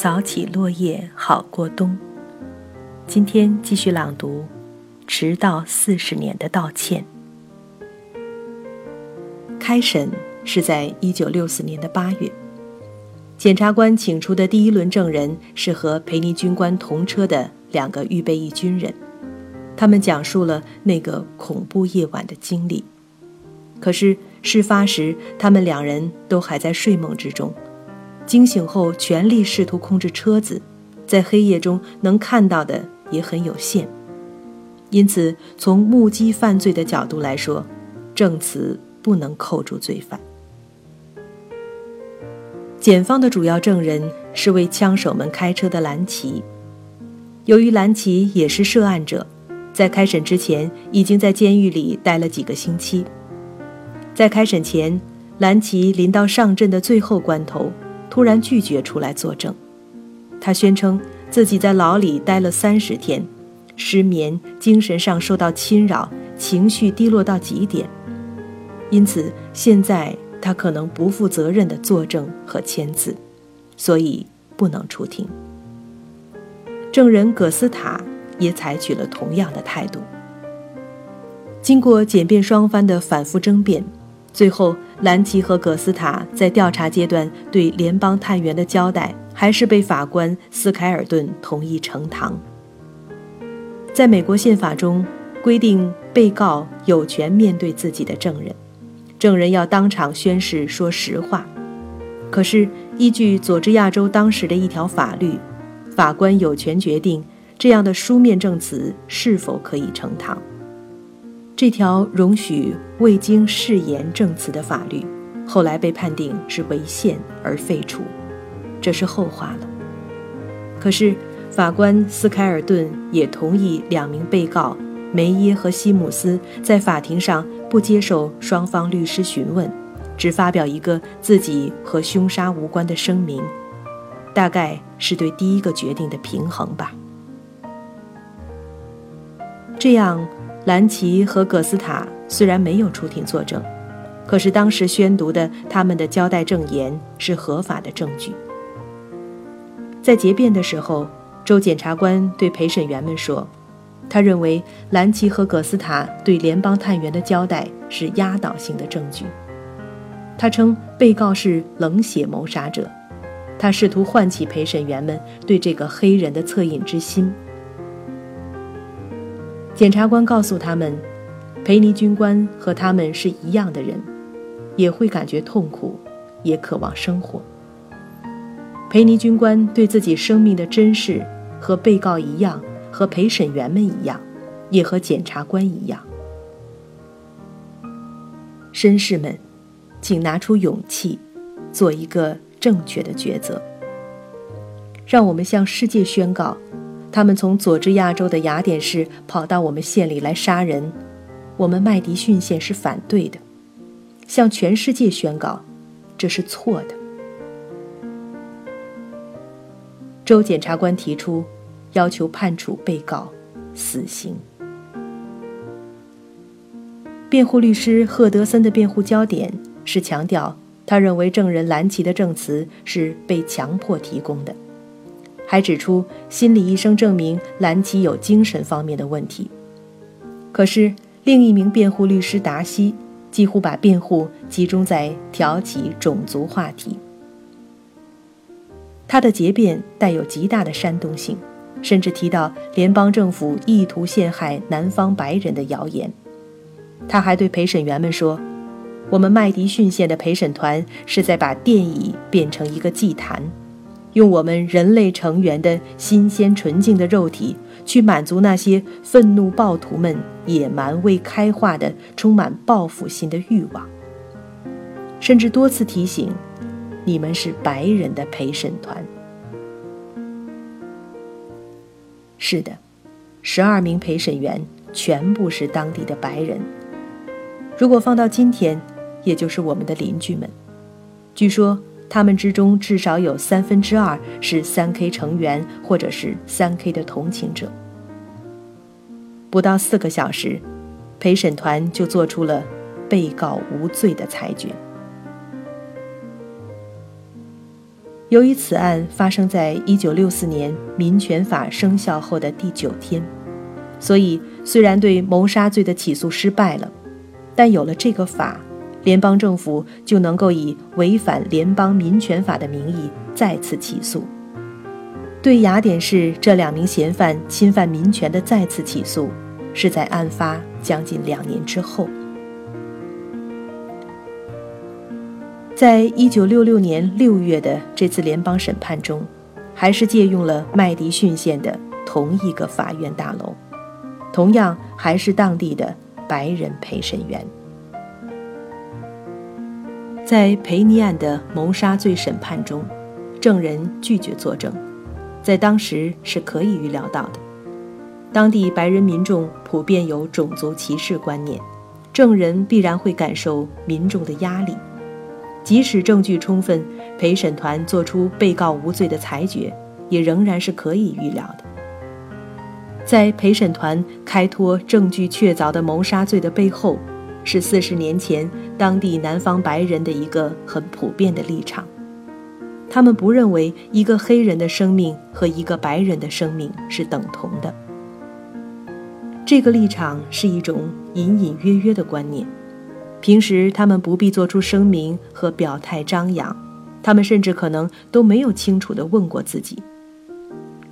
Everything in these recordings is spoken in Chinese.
扫起落叶好过冬。今天继续朗读《迟到四十年的道歉》。开审是在一九六四年的八月，检察官请出的第一轮证人是和培尼军官同车的两个预备役军人，他们讲述了那个恐怖夜晚的经历。可是事发时，他们两人都还在睡梦之中。惊醒后，全力试图控制车子，在黑夜中能看到的也很有限。因此，从目击犯罪的角度来说，证词不能扣住罪犯。检方的主要证人是为枪手们开车的兰奇。由于兰奇也是涉案者，在开审之前已经在监狱里待了几个星期。在开审前，兰奇临到上阵的最后关头。突然拒绝出来作证，他宣称自己在牢里待了三十天，失眠，精神上受到侵扰，情绪低落到极点，因此现在他可能不负责任的作证和签字，所以不能出庭。证人葛斯塔也采取了同样的态度。经过检辩双方的反复争辩。最后，兰奇和葛斯塔在调查阶段对联邦探员的交代，还是被法官斯凯尔顿同意呈堂。在美国宪法中规定，被告有权面对自己的证人，证人要当场宣誓说实话。可是，依据佐治亚州当时的一条法律，法官有权决定这样的书面证词是否可以呈堂。这条容许未经誓言证词的法律，后来被判定是违宪而废除，这是后话了。可是，法官斯凯尔顿也同意两名被告梅耶和西姆斯在法庭上不接受双方律师询问，只发表一个自己和凶杀无关的声明，大概是对第一个决定的平衡吧。这样。兰奇和葛斯塔虽然没有出庭作证，可是当时宣读的他们的交代证言是合法的证据。在结辩的时候，州检察官对陪审员们说：“他认为兰奇和葛斯塔对联邦探员的交代是压倒性的证据。”他称被告是冷血谋杀者，他试图唤起陪审员们对这个黑人的恻隐之心。检察官告诉他们，培尼军官和他们是一样的人，也会感觉痛苦，也渴望生活。培尼军官对自己生命的珍视，和被告一样，和陪审员们一样，也和检察官一样。绅士们，请拿出勇气，做一个正确的抉择。让我们向世界宣告。他们从佐治亚州的雅典市跑到我们县里来杀人，我们麦迪逊县是反对的，向全世界宣告，这是错的。州检察官提出，要求判处被告死刑。辩护律师赫德森的辩护焦点是强调，他认为证人兰奇的证词是被强迫提供的。还指出，心理医生证明兰奇有精神方面的问题。可是，另一名辩护律师达西几乎把辩护集中在挑起种族话题。他的结辩带有极大的煽动性，甚至提到联邦政府意图陷害南方白人的谣言。他还对陪审员们说：“我们麦迪逊县的陪审团是在把电椅变成一个祭坛。”用我们人类成员的新鲜纯净的肉体，去满足那些愤怒暴徒们野蛮未开化的、充满报复心的欲望。甚至多次提醒，你们是白人的陪审团。是的，十二名陪审员全部是当地的白人。如果放到今天，也就是我们的邻居们。据说。他们之中至少有三分之二是三 K 成员，或者是三 K 的同情者。不到四个小时，陪审团就做出了被告无罪的裁决。由于此案发生在一九六四年民权法生效后的第九天，所以虽然对谋杀罪的起诉失败了，但有了这个法，联邦政府就能够以违反联邦民权法的名义再次起诉。对雅典市这两名嫌犯侵犯民权的再次起诉，是在案发将近两年之后。在一九六六年六月的这次联邦审判中，还是借用了麦迪逊县的同一个法院大楼，同样还是当地的白人陪审员。在培尼案的谋杀罪审判中，证人拒绝作证，在当时是可以预料到的。当地白人民众普遍有种族歧视观念，证人必然会感受民众的压力。即使证据充分，陪审团作出被告无罪的裁决，也仍然是可以预料的。在陪审团开脱证据确凿的谋杀罪的背后，是四十年前当地南方白人的一个很普遍的立场：他们不认为一个黑人的生命和一个白人的生命是等同的。这个立场是一种隐隐约约的观念。平时他们不必做出声明和表态张扬，他们甚至可能都没有清楚地问过自己。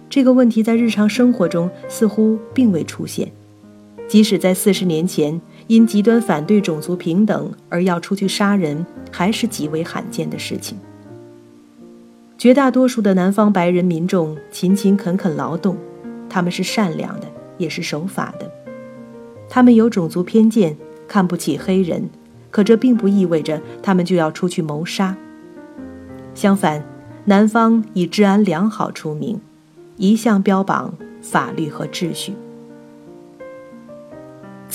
这个问题在日常生活中似乎并未出现，即使在四十年前，因极端反对种族平等而要出去杀人，还是极为罕见的事情。绝大多数的南方白人民众勤勤恳恳劳动，他们是善良的，也是守法的，他们有种族偏见。看不起黑人，可这并不意味着他们就要出去谋杀。相反，南方以治安良好出名，一向标榜法律和秩序。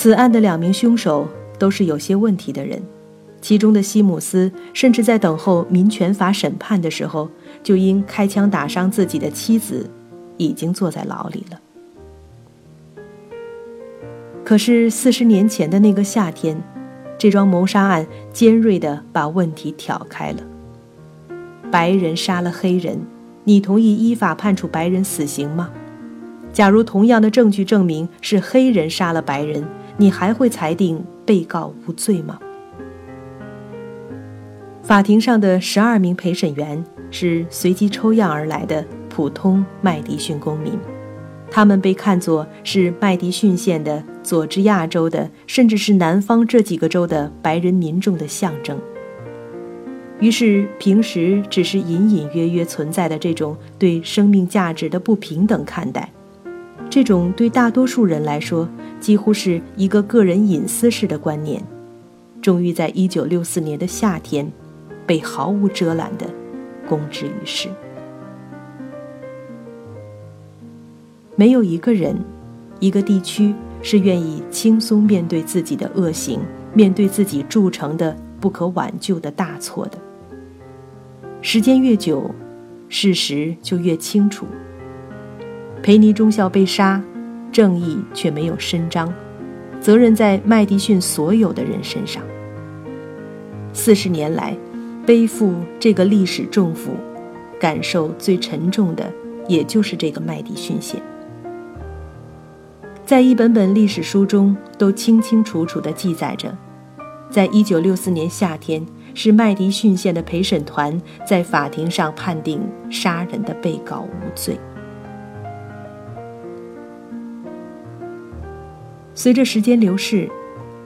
此案的两名凶手都是有些问题的人，其中的西姆斯甚至在等候民权法审判的时候，就因开枪打伤自己的妻子，已经坐在牢里了。可是四十年前的那个夏天，这桩谋杀案尖锐地把问题挑开了。白人杀了黑人，你同意依法判处白人死刑吗？假如同样的证据证明是黑人杀了白人，你还会裁定被告无罪吗？法庭上的十二名陪审员是随机抽样而来的普通麦迪逊公民。他们被看作是麦迪逊县的佐治亚州的，甚至是南方这几个州的白人民众的象征。于是，平时只是隐隐约约存在的这种对生命价值的不平等看待，这种对大多数人来说几乎是一个个人隐私式的观念，终于在1964年的夏天，被毫无遮拦地公之于世。没有一个人，一个地区是愿意轻松面对自己的恶行，面对自己铸成的不可挽救的大错的。时间越久，事实就越清楚。培尼中校被杀，正义却没有伸张，责任在麦迪逊所有的人身上。四十年来，背负这个历史重负，感受最沉重的，也就是这个麦迪逊县。在一本本历史书中，都清清楚楚地记载着，在一九六四年夏天，是麦迪逊县的陪审团在法庭上判定杀人的被告无罪。随着时间流逝，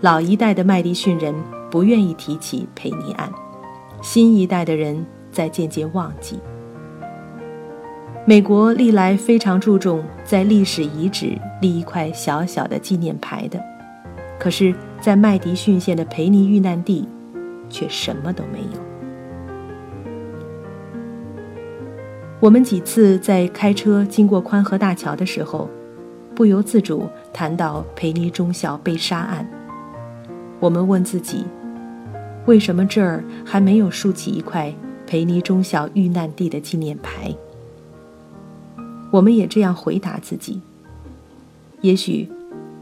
老一代的麦迪逊人不愿意提起佩尼案，新一代的人在渐渐忘记。美国历来非常注重在历史遗址立一块小小的纪念牌的，可是，在麦迪逊县的培尼遇难地，却什么都没有。我们几次在开车经过宽河大桥的时候，不由自主谈到培尼中校被杀案。我们问自己，为什么这儿还没有竖起一块培尼中校遇难地的纪念牌？我们也这样回答自己。也许，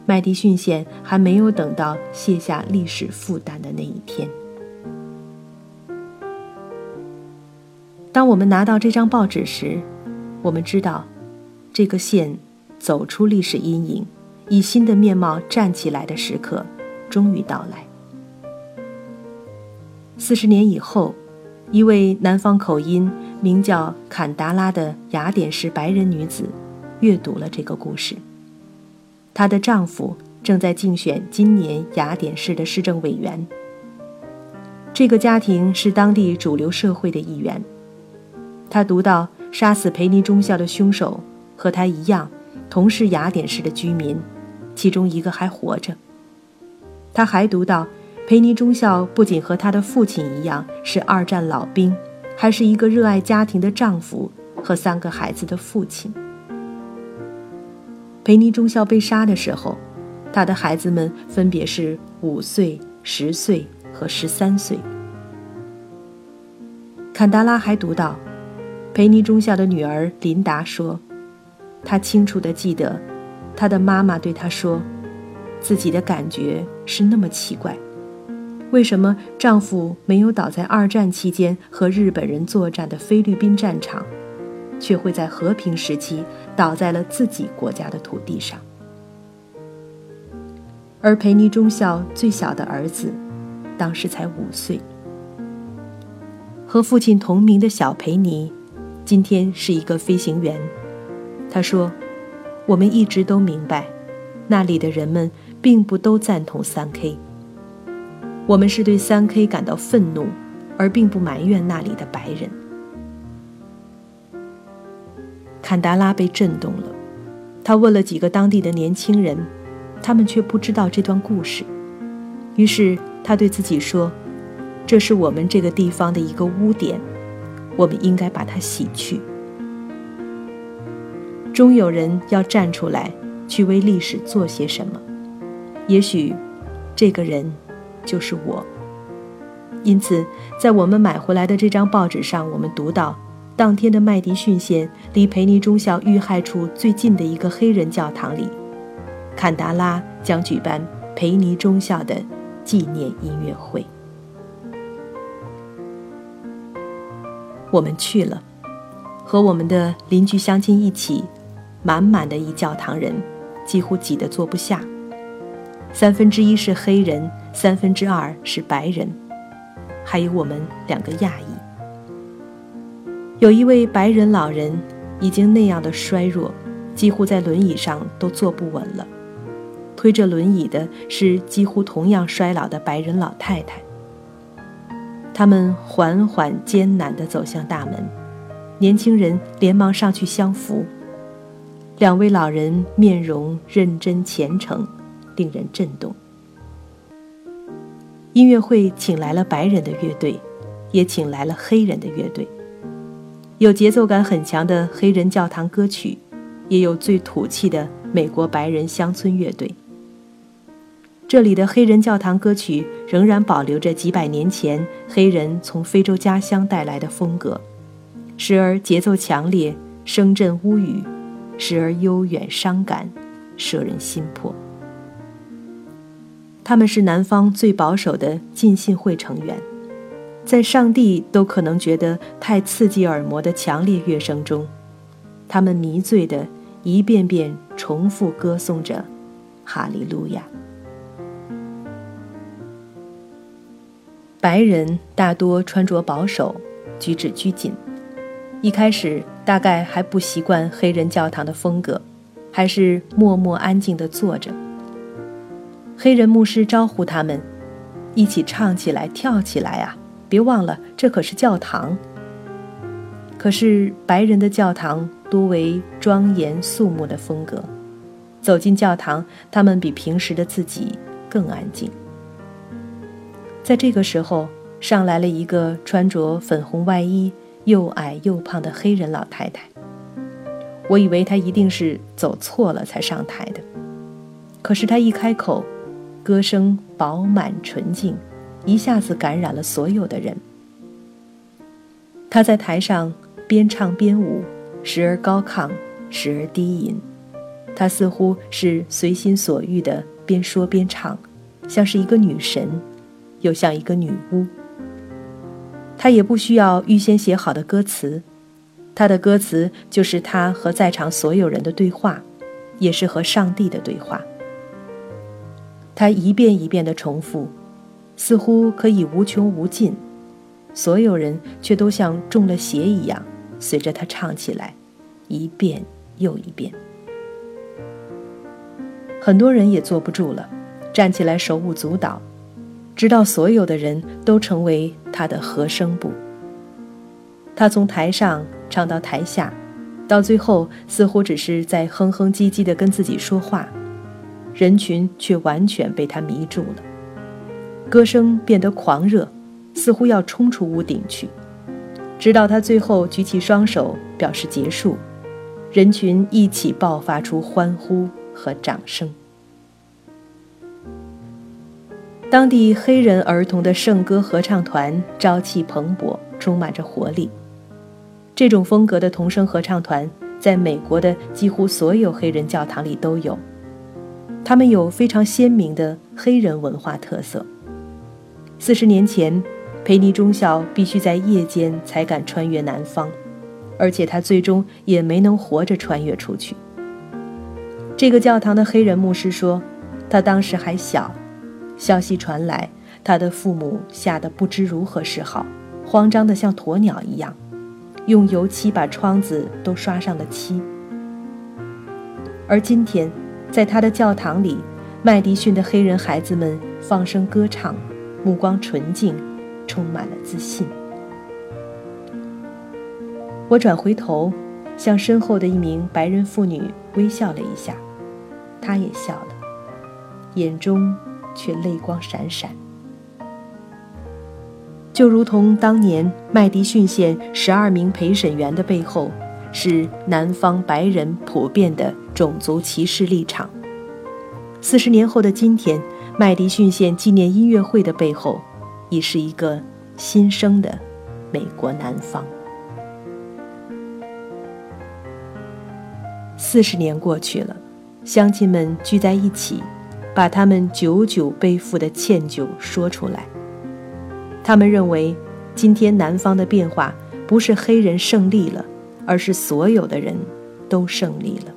麦迪逊县还没有等到卸下历史负担的那一天。当我们拿到这张报纸时，我们知道，这个县走出历史阴影，以新的面貌站起来的时刻终于到来。四十年以后，一位南方口音、名叫坎达拉的雅典式白人女子，阅读了这个故事。她的丈夫正在竞选今年雅典市的市政委员。这个家庭是当地主流社会的一员。他读到杀死培尼中校的凶手和他一样，同是雅典市的居民，其中一个还活着。他还读到，培尼中校不仅和他的父亲一样是二战老兵，还是一个热爱家庭的丈夫和三个孩子的父亲。培尼中校被杀的时候，他的孩子们分别是五岁、十岁。和十三岁，坎达拉还读到，培尼中校的女儿琳达说，她清楚地记得，她的妈妈对她说，自己的感觉是那么奇怪，为什么丈夫没有倒在二战期间和日本人作战的菲律宾战场，却会在和平时期倒在了自己国家的土地上？而培尼中校最小的儿子。当时才五岁，和父亲同名的小培尼，今天是一个飞行员。他说：“我们一直都明白，那里的人们并不都赞同三 K。我们是对三 K 感到愤怒，而并不埋怨那里的白人。”坎达拉被震动了，他问了几个当地的年轻人，他们却不知道这段故事。于是。他对自己说：“这是我们这个地方的一个污点，我们应该把它洗去。终有人要站出来，去为历史做些什么。也许，这个人就是我。因此，在我们买回来的这张报纸上，我们读到，当天的麦迪逊县离培尼中校遇害处最近的一个黑人教堂里，坎达拉将举办培尼中校的。”纪念音乐会，我们去了，和我们的邻居乡亲一起，满满的一教堂人，几乎挤得坐不下。三分之一是黑人，三分之二是白人，还有我们两个亚裔。有一位白人老人，已经那样的衰弱，几乎在轮椅上都坐不稳了。推着轮椅的是几乎同样衰老的白人老太太。他们缓缓艰难地走向大门，年轻人连忙上去相扶。两位老人面容认真虔诚，令人震动。音乐会请来了白人的乐队，也请来了黑人的乐队，有节奏感很强的黑人教堂歌曲，也有最土气的美国白人乡村乐队。这里的黑人教堂歌曲仍然保留着几百年前黑人从非洲家乡带来的风格，时而节奏强烈，声震屋宇；时而悠远伤感，摄人心魄。他们是南方最保守的浸信会成员，在上帝都可能觉得太刺激耳膜的强烈乐声中，他们迷醉的一遍遍重复歌颂着“哈利路亚”。白人大多穿着保守，举止拘谨。一开始大概还不习惯黑人教堂的风格，还是默默安静地坐着。黑人牧师招呼他们，一起唱起来、跳起来啊！别忘了，这可是教堂。可是白人的教堂多为庄严肃穆的风格，走进教堂，他们比平时的自己更安静。在这个时候，上来了一个穿着粉红外衣、又矮又胖的黑人老太太。我以为她一定是走错了才上台的，可是她一开口，歌声饱满纯净，一下子感染了所有的人。她在台上边唱边舞，时而高亢，时而低吟。她似乎是随心所欲的边说边唱，像是一个女神。又像一个女巫。他也不需要预先写好的歌词，他的歌词就是他和在场所有人的对话，也是和上帝的对话。他一遍一遍地重复，似乎可以无穷无尽，所有人却都像中了邪一样，随着他唱起来，一遍又一遍。很多人也坐不住了，站起来手舞足蹈，直到所有的人都成为他的和声部。他从台上唱到台下，到最后似乎只是在哼哼唧唧地跟自己说话，人群却完全被他迷住了。歌声变得狂热，似乎要冲出屋顶去，直到他最后举起双手表示结束，人群一起爆发出欢呼。和掌声。当地黑人儿童的圣歌合唱团朝气蓬勃，充满着活力。这种风格的童声合唱团在美国的几乎所有黑人教堂里都有。他们有非常鲜明的黑人文化特色。四十年前，培尼中校必须在夜间才敢穿越南方，而且他最终也没能活着穿越出去。这个教堂的黑人牧师说，他当时还小，消息传来，他的父母吓得不知如何是好，慌张的像鸵鸟一样，用油漆把窗子都刷上了漆。而今天，在他的教堂里，麦迪逊的黑人孩子们放声歌唱，目光纯净，充满了自信。我转回头，向身后的一名白人妇女微笑了一下。她也笑了，眼中却泪光闪闪，就如同当年麦迪逊县十二名陪审员的背后是南方白人普遍的种族歧视立场。四十年后的今天，麦迪逊县纪念音乐会的背后，已是一个新生的美国南方。四十年过去了。乡亲们聚在一起，把他们久久背负的歉疚说出来。他们认为，今天南方的变化不是黑人胜利了，而是所有的人都胜利了。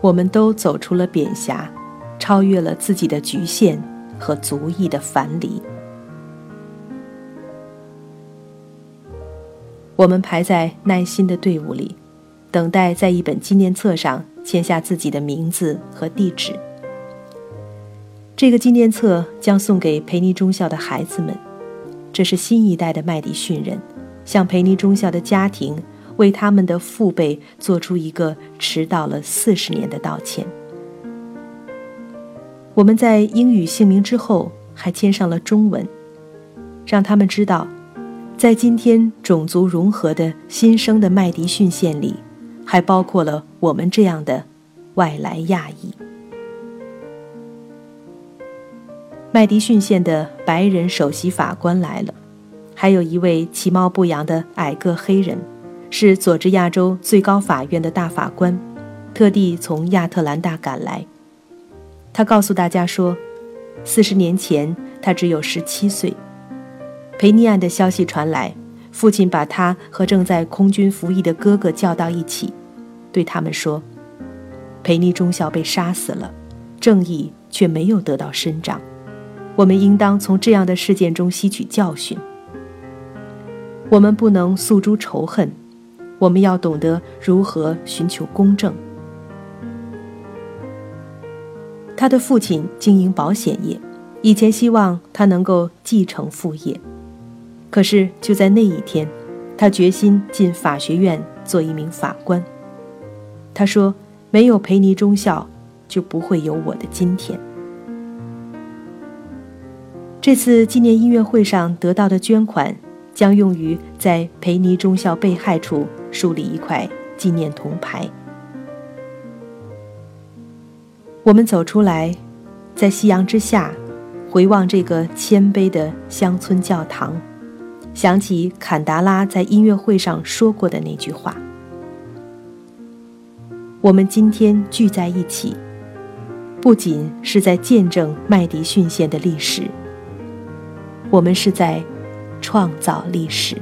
我们都走出了扁狭，超越了自己的局限和族裔的樊篱。我们排在耐心的队伍里，等待在一本纪念册上。签下自己的名字和地址。这个纪念册将送给培尼中校的孩子们，这是新一代的麦迪逊人向培尼中校的家庭为他们的父辈做出一个迟到了四十年的道歉。我们在英语姓名之后还签上了中文，让他们知道，在今天种族融合的新生的麦迪逊县里。还包括了我们这样的外来亚裔。麦迪逊县的白人首席法官来了，还有一位其貌不扬的矮个黑人，是佐治亚州最高法院的大法官，特地从亚特兰大赶来。他告诉大家说，四十年前他只有十七岁。裴尼案的消息传来，父亲把他和正在空军服役的哥哥叫到一起。对他们说：“培尼中校被杀死了，正义却没有得到伸张。我们应当从这样的事件中吸取教训。我们不能诉诸仇恨，我们要懂得如何寻求公正。”他的父亲经营保险业，以前希望他能够继承父业，可是就在那一天，他决心进法学院做一名法官。他说：“没有培尼中校，就不会有我的今天。”这次纪念音乐会上得到的捐款，将用于在培尼中校被害处树立一块纪念铜牌。我们走出来，在夕阳之下，回望这个谦卑的乡村教堂，想起坎达拉在音乐会上说过的那句话。我们今天聚在一起，不仅是在见证麦迪逊县的历史，我们是在创造历史。